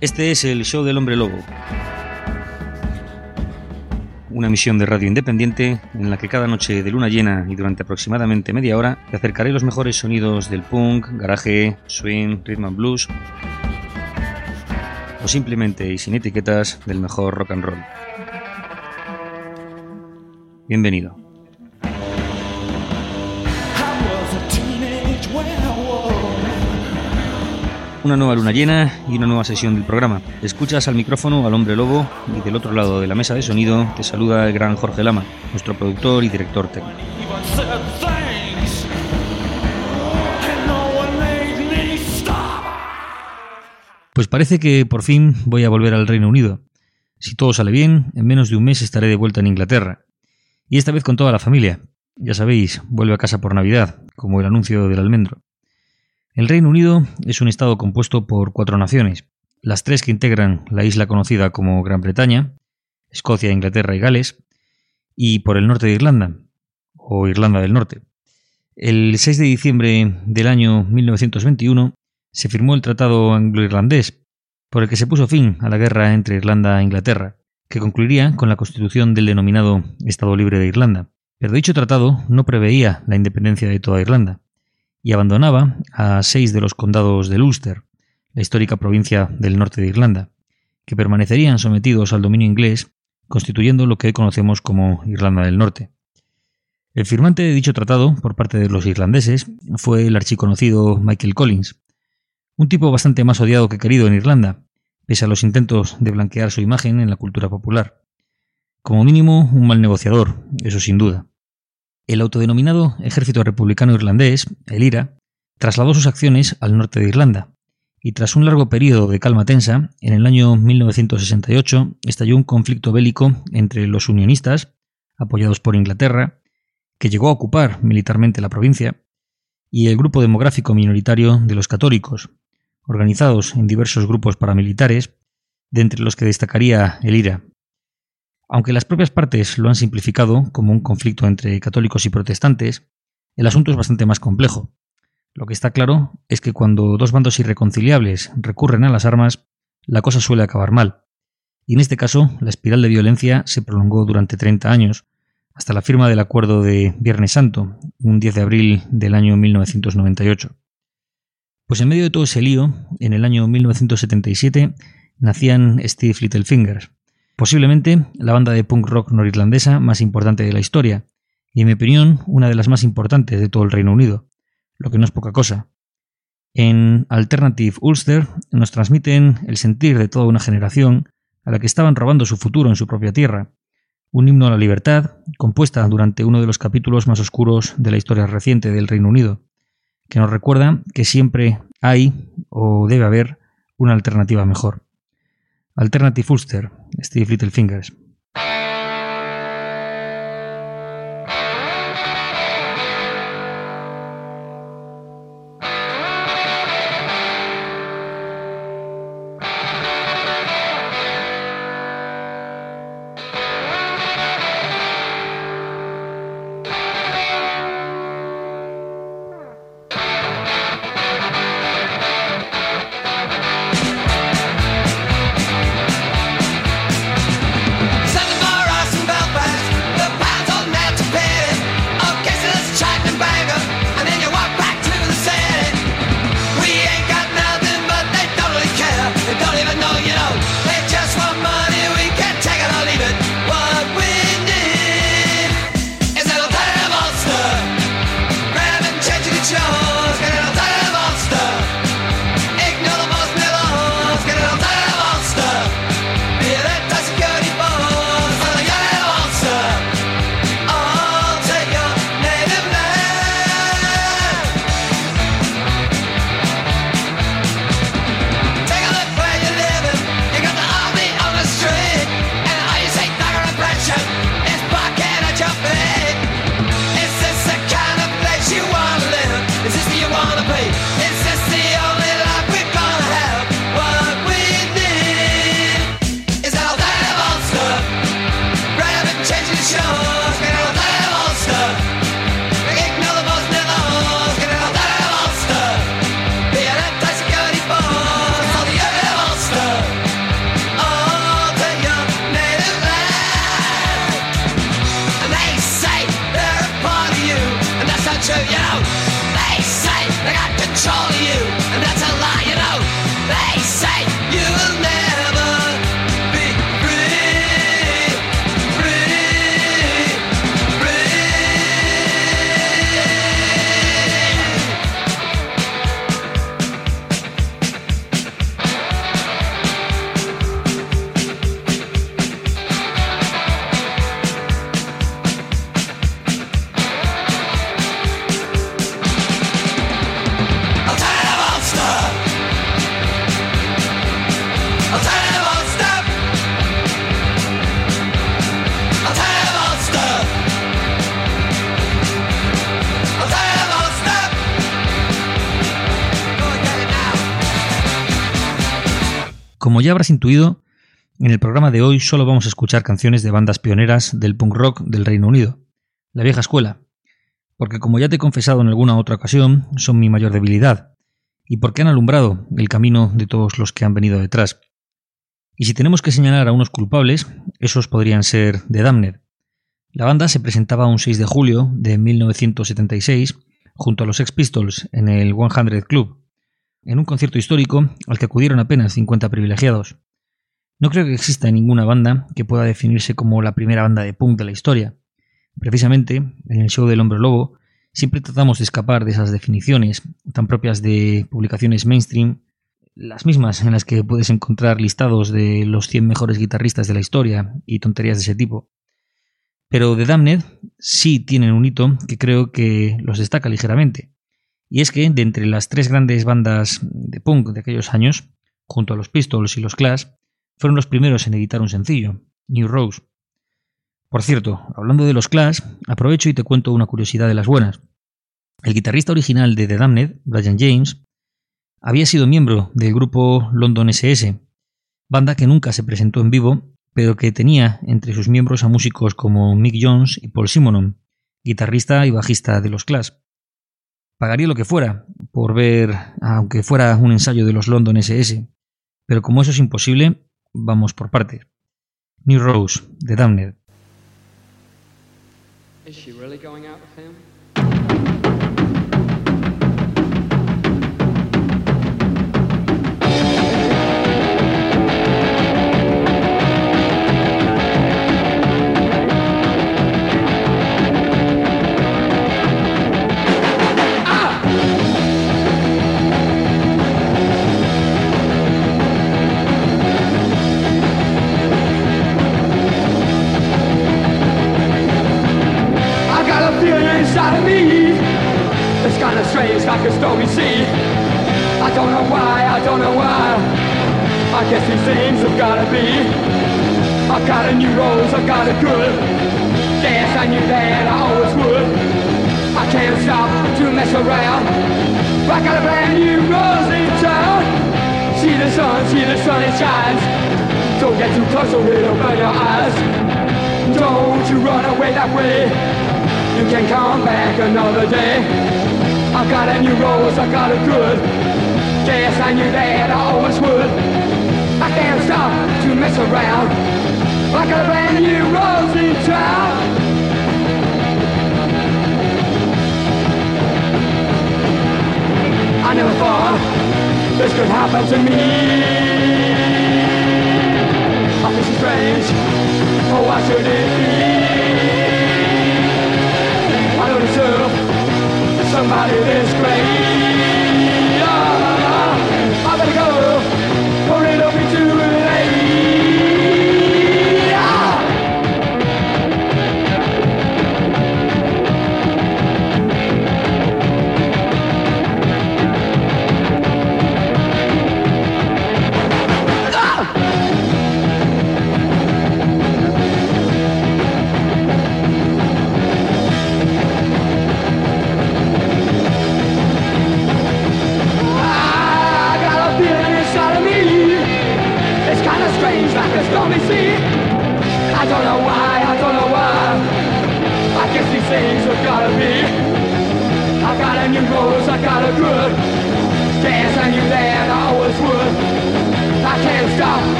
Este es el show del hombre lobo. Una misión de radio independiente en la que cada noche de luna llena y durante aproximadamente media hora te acercaré los mejores sonidos del punk, garaje, swing, rhythm and blues o simplemente y sin etiquetas del mejor rock and roll. Bienvenido. Una nueva luna llena y una nueva sesión del programa. Escuchas al micrófono al hombre lobo y del otro lado de la mesa de sonido te saluda el gran Jorge Lama, nuestro productor y director técnico. Pues parece que por fin voy a volver al Reino Unido. Si todo sale bien, en menos de un mes estaré de vuelta en Inglaterra. Y esta vez con toda la familia. Ya sabéis, vuelve a casa por Navidad, como el anuncio del almendro. El Reino Unido es un estado compuesto por cuatro naciones, las tres que integran la isla conocida como Gran Bretaña, Escocia, Inglaterra y Gales, y por el norte de Irlanda, o Irlanda del Norte. El 6 de diciembre del año 1921 se firmó el Tratado Anglo-Irlandés, por el que se puso fin a la guerra entre Irlanda e Inglaterra, que concluiría con la constitución del denominado Estado Libre de Irlanda. Pero dicho tratado no preveía la independencia de toda Irlanda y abandonaba a seis de los condados del Ulster, la histórica provincia del norte de Irlanda, que permanecerían sometidos al dominio inglés, constituyendo lo que hoy conocemos como Irlanda del Norte. El firmante de dicho tratado, por parte de los irlandeses, fue el archiconocido Michael Collins, un tipo bastante más odiado que querido en Irlanda, pese a los intentos de blanquear su imagen en la cultura popular. Como mínimo, un mal negociador, eso sin duda. El autodenominado Ejército Republicano Irlandés, el IRA, trasladó sus acciones al norte de Irlanda, y tras un largo periodo de calma tensa, en el año 1968 estalló un conflicto bélico entre los unionistas, apoyados por Inglaterra, que llegó a ocupar militarmente la provincia, y el grupo demográfico minoritario de los católicos, organizados en diversos grupos paramilitares, de entre los que destacaría el IRA, aunque las propias partes lo han simplificado como un conflicto entre católicos y protestantes, el asunto es bastante más complejo. Lo que está claro es que cuando dos bandos irreconciliables recurren a las armas, la cosa suele acabar mal. Y en este caso, la espiral de violencia se prolongó durante 30 años, hasta la firma del acuerdo de Viernes Santo, un 10 de abril del año 1998. Pues en medio de todo ese lío, en el año 1977 nacían Steve Littlefingers, posiblemente la banda de punk rock norirlandesa más importante de la historia, y en mi opinión una de las más importantes de todo el Reino Unido, lo que no es poca cosa. En Alternative Ulster nos transmiten el sentir de toda una generación a la que estaban robando su futuro en su propia tierra, un himno a la libertad compuesta durante uno de los capítulos más oscuros de la historia reciente del Reino Unido, que nos recuerda que siempre hay o debe haber una alternativa mejor. Alternative Ulster, Steve Littlefingers. Como ya habrás intuido, en el programa de hoy solo vamos a escuchar canciones de bandas pioneras del punk rock del Reino Unido, la vieja escuela, porque como ya te he confesado en alguna otra ocasión, son mi mayor debilidad, y porque han alumbrado el camino de todos los que han venido detrás. Y si tenemos que señalar a unos culpables, esos podrían ser The Damned. La banda se presentaba un 6 de julio de 1976 junto a los Sex Pistols en el 100 Club, en un concierto histórico al que acudieron apenas 50 privilegiados. No creo que exista ninguna banda que pueda definirse como la primera banda de punk de la historia. Precisamente, en el show del Hombre Lobo, siempre tratamos de escapar de esas definiciones tan propias de publicaciones mainstream, las mismas en las que puedes encontrar listados de los 100 mejores guitarristas de la historia y tonterías de ese tipo. Pero The Damned sí tienen un hito que creo que los destaca ligeramente. Y es que, de entre las tres grandes bandas de punk de aquellos años, junto a los Pistols y los Clash, fueron los primeros en editar un sencillo, New Rose. Por cierto, hablando de los Clash, aprovecho y te cuento una curiosidad de las buenas. El guitarrista original de The Damned, Brian James, había sido miembro del grupo London SS, banda que nunca se presentó en vivo, pero que tenía entre sus miembros a músicos como Mick Jones y Paul Simonon, guitarrista y bajista de los Clash. Pagaría lo que fuera por ver, aunque fuera un ensayo de los London SS. Pero como eso es imposible, vamos por partes. New Rose, de Damned. New rose, I got good. Yes, I knew that I always would. I can't stop to mess around. Like a brand new rose in town. I never thought this could happen to me. I feel so strange. Oh, why should it be? Somebody this great.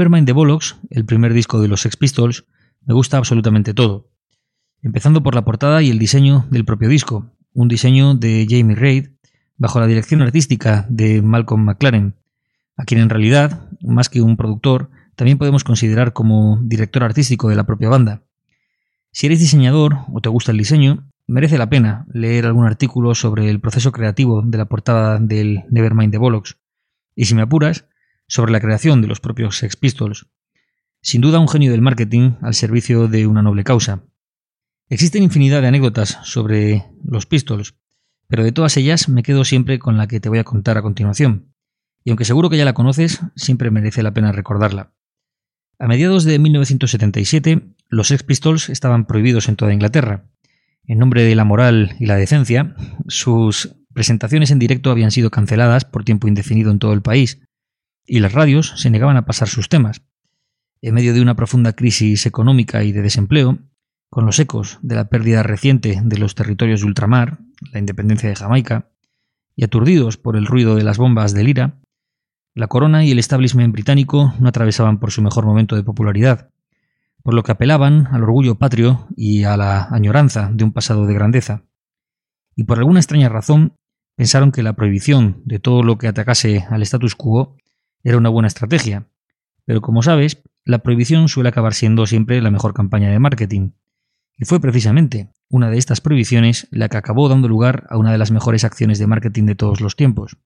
Nevermind the Bollocks, el primer disco de los Sex Pistols, me gusta absolutamente todo. Empezando por la portada y el diseño del propio disco, un diseño de Jamie Reid bajo la dirección artística de Malcolm McLaren, a quien en realidad, más que un productor, también podemos considerar como director artístico de la propia banda. Si eres diseñador o te gusta el diseño, merece la pena leer algún artículo sobre el proceso creativo de la portada del Nevermind the Bollocks. Y si me apuras, sobre la creación de los propios Sex Pistols. Sin duda un genio del marketing al servicio de una noble causa. Existen infinidad de anécdotas sobre los Pistols, pero de todas ellas me quedo siempre con la que te voy a contar a continuación. Y aunque seguro que ya la conoces, siempre merece la pena recordarla. A mediados de 1977, los Sex Pistols estaban prohibidos en toda Inglaterra. En nombre de la moral y la decencia, sus presentaciones en directo habían sido canceladas por tiempo indefinido en todo el país, y las radios se negaban a pasar sus temas. En medio de una profunda crisis económica y de desempleo, con los ecos de la pérdida reciente de los territorios de ultramar, la independencia de Jamaica, y aturdidos por el ruido de las bombas de Lira, la corona y el establishment británico no atravesaban por su mejor momento de popularidad, por lo que apelaban al orgullo patrio y a la añoranza de un pasado de grandeza. Y por alguna extraña razón pensaron que la prohibición de todo lo que atacase al status quo era una buena estrategia, pero como sabes, la prohibición suele acabar siendo siempre la mejor campaña de marketing. Y fue precisamente una de estas prohibiciones la que acabó dando lugar a una de las mejores acciones de marketing de todos los tiempos.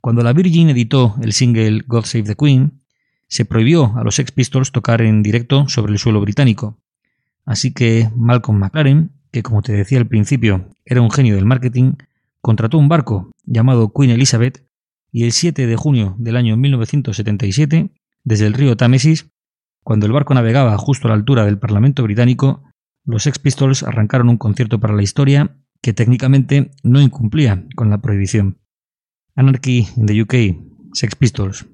Cuando la Virgin editó el single God Save the Queen, se prohibió a los Sex Pistols tocar en directo sobre el suelo británico. Así que Malcolm McLaren, que como te decía al principio era un genio del marketing, contrató un barco llamado Queen Elizabeth y el 7 de junio del año 1977, desde el río Támesis, cuando el barco navegaba justo a la altura del Parlamento británico, los Sex Pistols arrancaron un concierto para la historia que técnicamente no incumplía con la prohibición. Anarchy in the UK, Sex Pistols.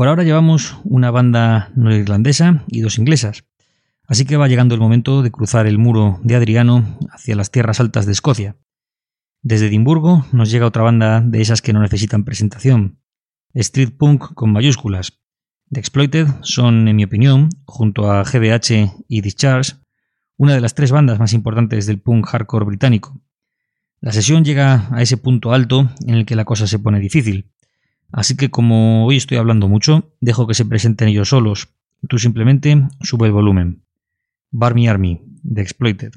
Por ahora llevamos una banda irlandesa y dos inglesas, así que va llegando el momento de cruzar el muro de Adriano hacia las tierras altas de Escocia. Desde Edimburgo nos llega otra banda de esas que no necesitan presentación, Street Punk con mayúsculas. The Exploited son, en mi opinión, junto a GBH y Discharge, una de las tres bandas más importantes del punk hardcore británico. La sesión llega a ese punto alto en el que la cosa se pone difícil. Así que como hoy estoy hablando mucho, dejo que se presenten ellos solos. Tú simplemente sube el volumen. Barmy Army, The Exploited.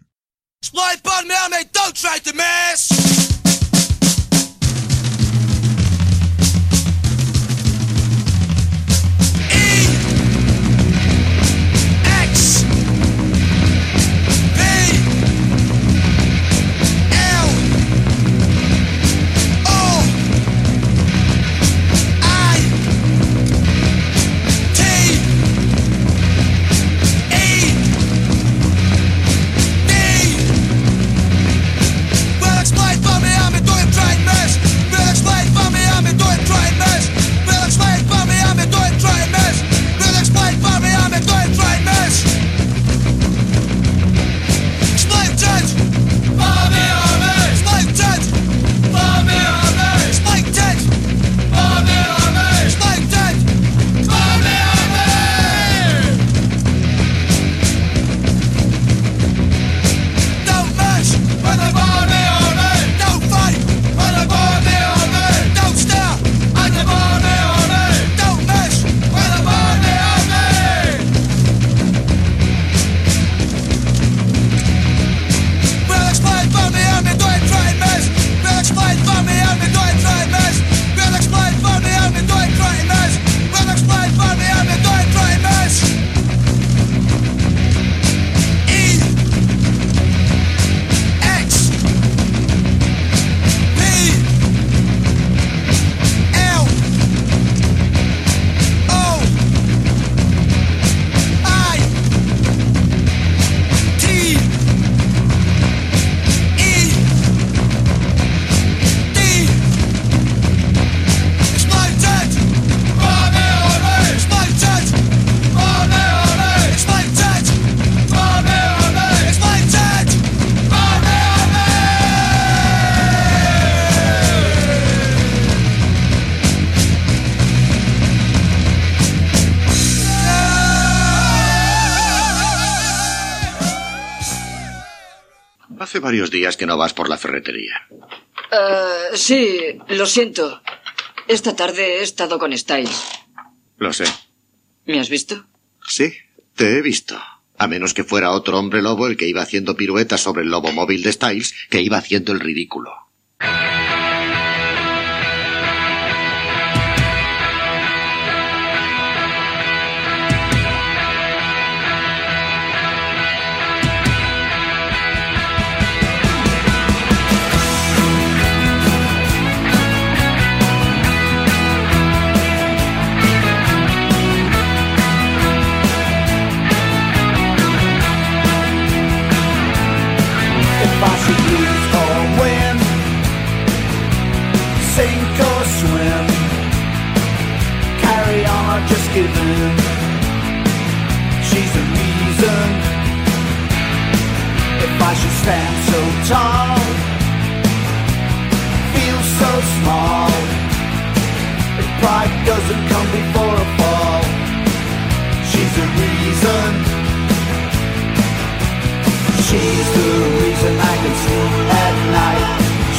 Varios días que no vas por la ferretería. Uh, sí, lo siento. Esta tarde he estado con Styles. Lo sé. ¿Me has visto? Sí, te he visto. A menos que fuera otro hombre lobo el que iba haciendo piruetas sobre el lobo móvil de Styles, que iba haciendo el ridículo.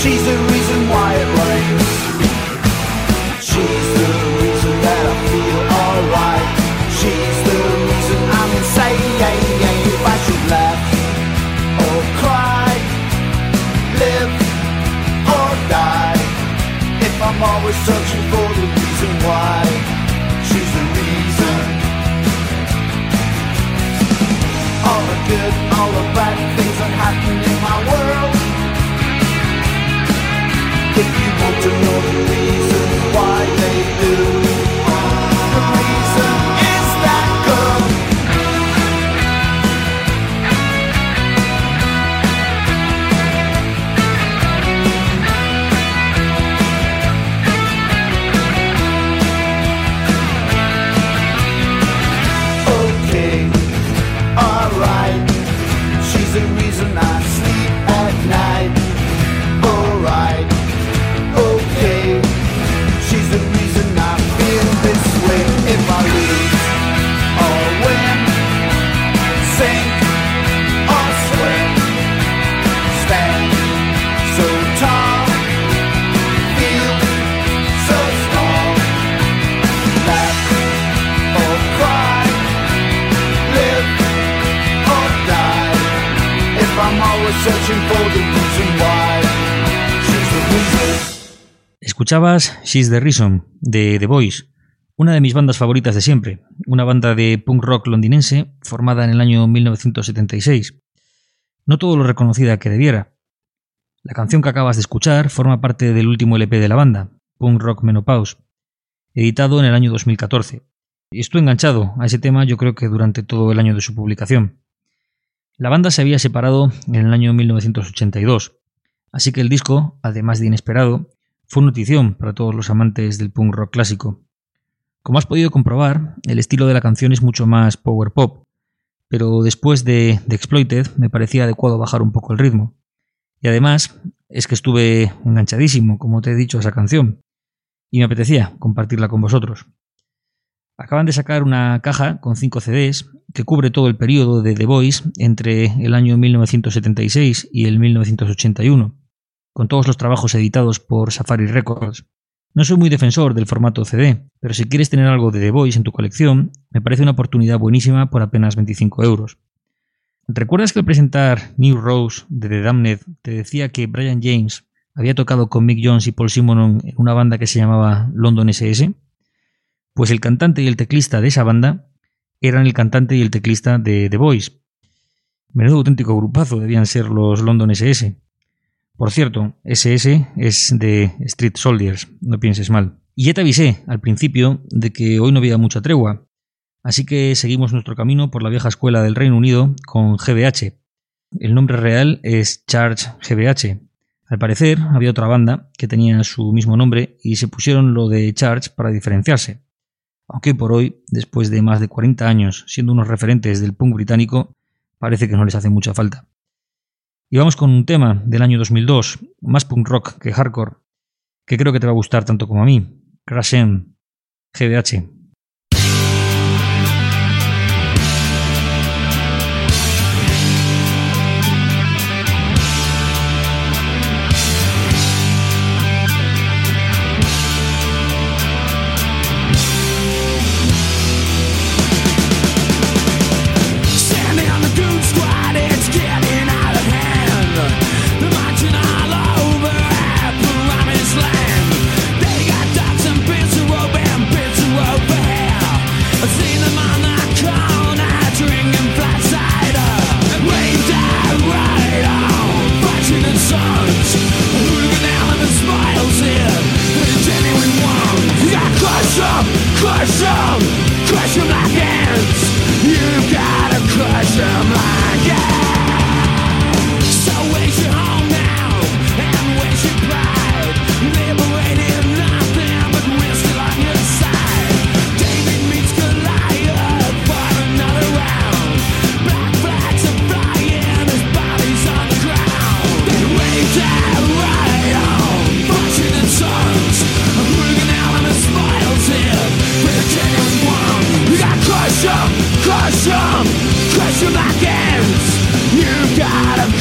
She's a want to know the reasons why they do. Escuchabas She's the Reason de The Boys, una de mis bandas favoritas de siempre, una banda de punk rock londinense formada en el año 1976. No todo lo reconocida que debiera. La canción que acabas de escuchar forma parte del último LP de la banda, Punk Rock Menopause, editado en el año 2014. Y estoy enganchado a ese tema yo creo que durante todo el año de su publicación. La banda se había separado en el año 1982, así que el disco, además de inesperado, fue notición para todos los amantes del punk rock clásico. Como has podido comprobar, el estilo de la canción es mucho más power pop, pero después de, The Exploited me parecía adecuado bajar un poco el ritmo. Y además es que estuve enganchadísimo, como te he dicho, a esa canción, y me apetecía compartirla con vosotros. Acaban de sacar una caja con 5 CDs que cubre todo el periodo de The Voice entre el año 1976 y el 1981 con todos los trabajos editados por Safari Records. No soy muy defensor del formato CD, pero si quieres tener algo de The Voice en tu colección, me parece una oportunidad buenísima por apenas 25 euros. ¿Recuerdas que al presentar New Rose de The Damned te decía que Brian James había tocado con Mick Jones y Paul Simonon en una banda que se llamaba London SS? Pues el cantante y el teclista de esa banda eran el cantante y el teclista de The Voice. Menudo auténtico grupazo debían ser los London SS. Por cierto, SS es de Street Soldiers, no pienses mal. Y ya te avisé al principio de que hoy no había mucha tregua, así que seguimos nuestro camino por la vieja escuela del Reino Unido con GBH. El nombre real es Charge GBH. Al parecer había otra banda que tenía su mismo nombre y se pusieron lo de Charge para diferenciarse. Aunque por hoy, después de más de 40 años siendo unos referentes del punk británico, parece que no les hace mucha falta. Y vamos con un tema del año 2002, más punk rock que hardcore, que creo que te va a gustar tanto como a mí. Crash M, GBH.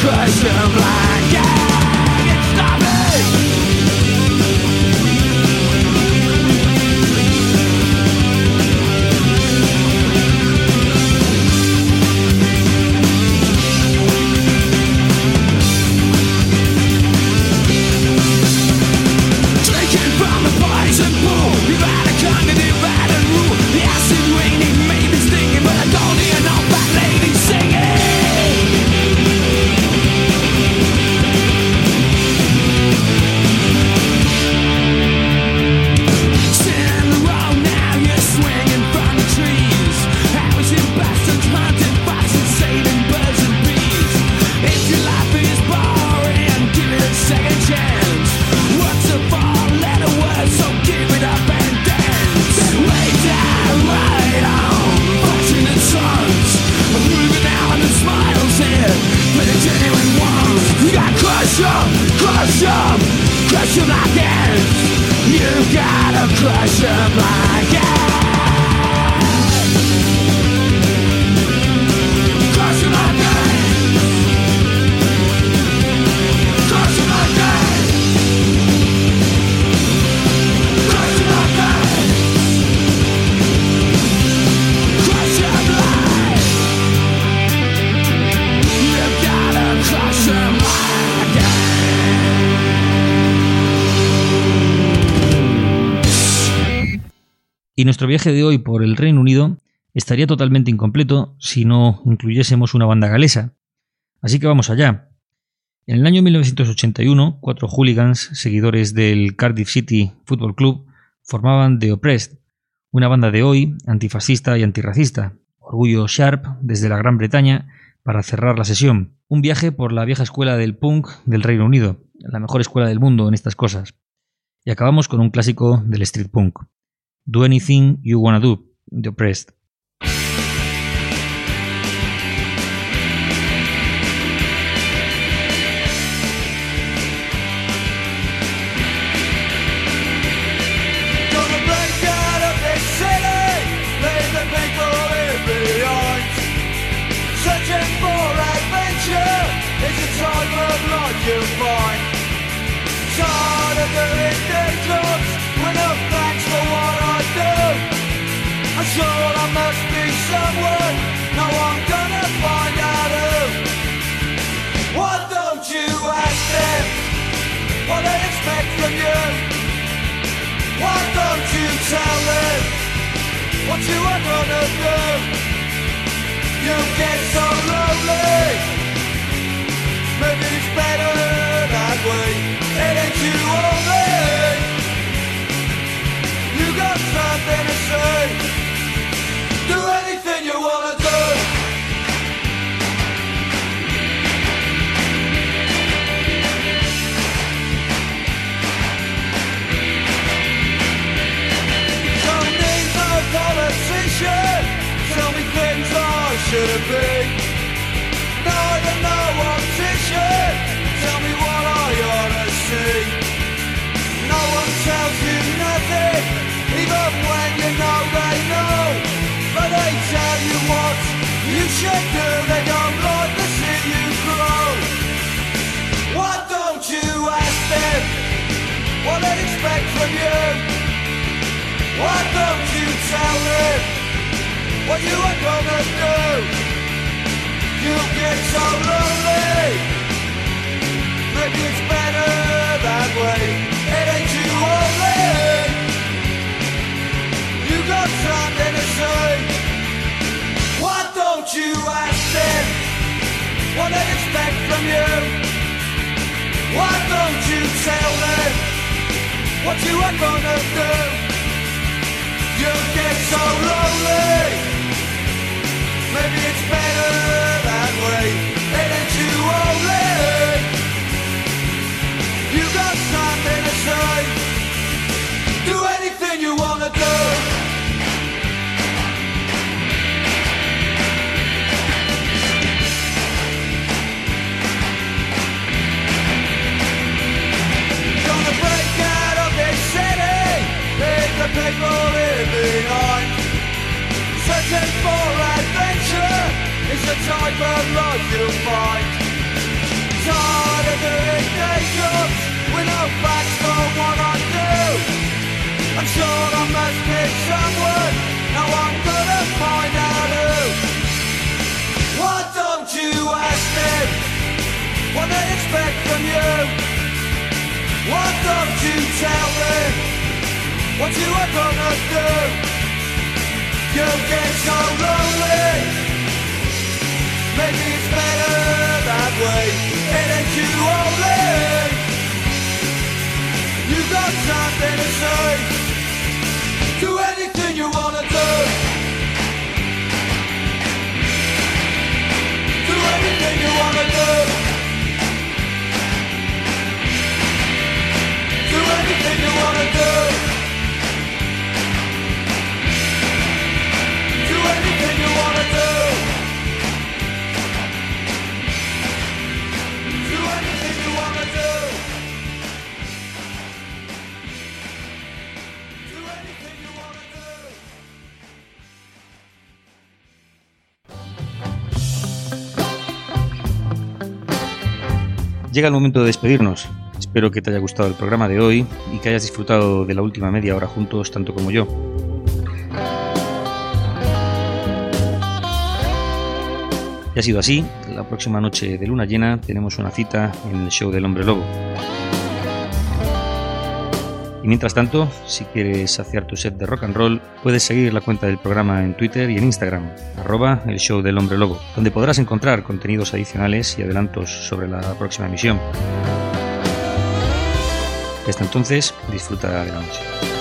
crush them like Crush them, crush them, crush them like again You gotta crush them like again Y nuestro viaje de hoy por el Reino Unido estaría totalmente incompleto si no incluyésemos una banda galesa. Así que vamos allá. En el año 1981, cuatro hooligans, seguidores del Cardiff City Football Club, formaban The Oppressed, una banda de hoy antifascista y antirracista, orgullo sharp desde la Gran Bretaña para cerrar la sesión. Un viaje por la vieja escuela del punk del Reino Unido, la mejor escuela del mundo en estas cosas. Y acabamos con un clásico del street punk. Do Anything You Wanna Do, The Oppressed. What they expect from you? Why don't you tell them what you are gonna do? You get so lonely. Tell them what you are gonna do? You get so lonely. Maybe it's better that way. It ain't you only. For adventure is the type of life you'll find. Tired of doing day jobs with no facts for what I do. I'm sure I must pick someone, now I'm gonna find out who. Why don't you ask them what they expect from you? Why don't you tell them what you are gonna do? You get so lonely. Maybe it's better that way. It ain't you only. You got something to say. Do anything you wanna do. Do anything you wanna do. Do anything you wanna do. Llega el momento de despedirnos. Espero que te haya gustado el programa de hoy y que hayas disfrutado de la última media hora juntos tanto como yo. Y ha sido así, la próxima noche de luna llena tenemos una cita en el show del hombre lobo. Y mientras tanto, si quieres saciar tu set de rock and roll, puedes seguir la cuenta del programa en Twitter y en Instagram, arroba el show del hombre lobo, donde podrás encontrar contenidos adicionales y adelantos sobre la próxima emisión. Hasta entonces, disfruta de la noche.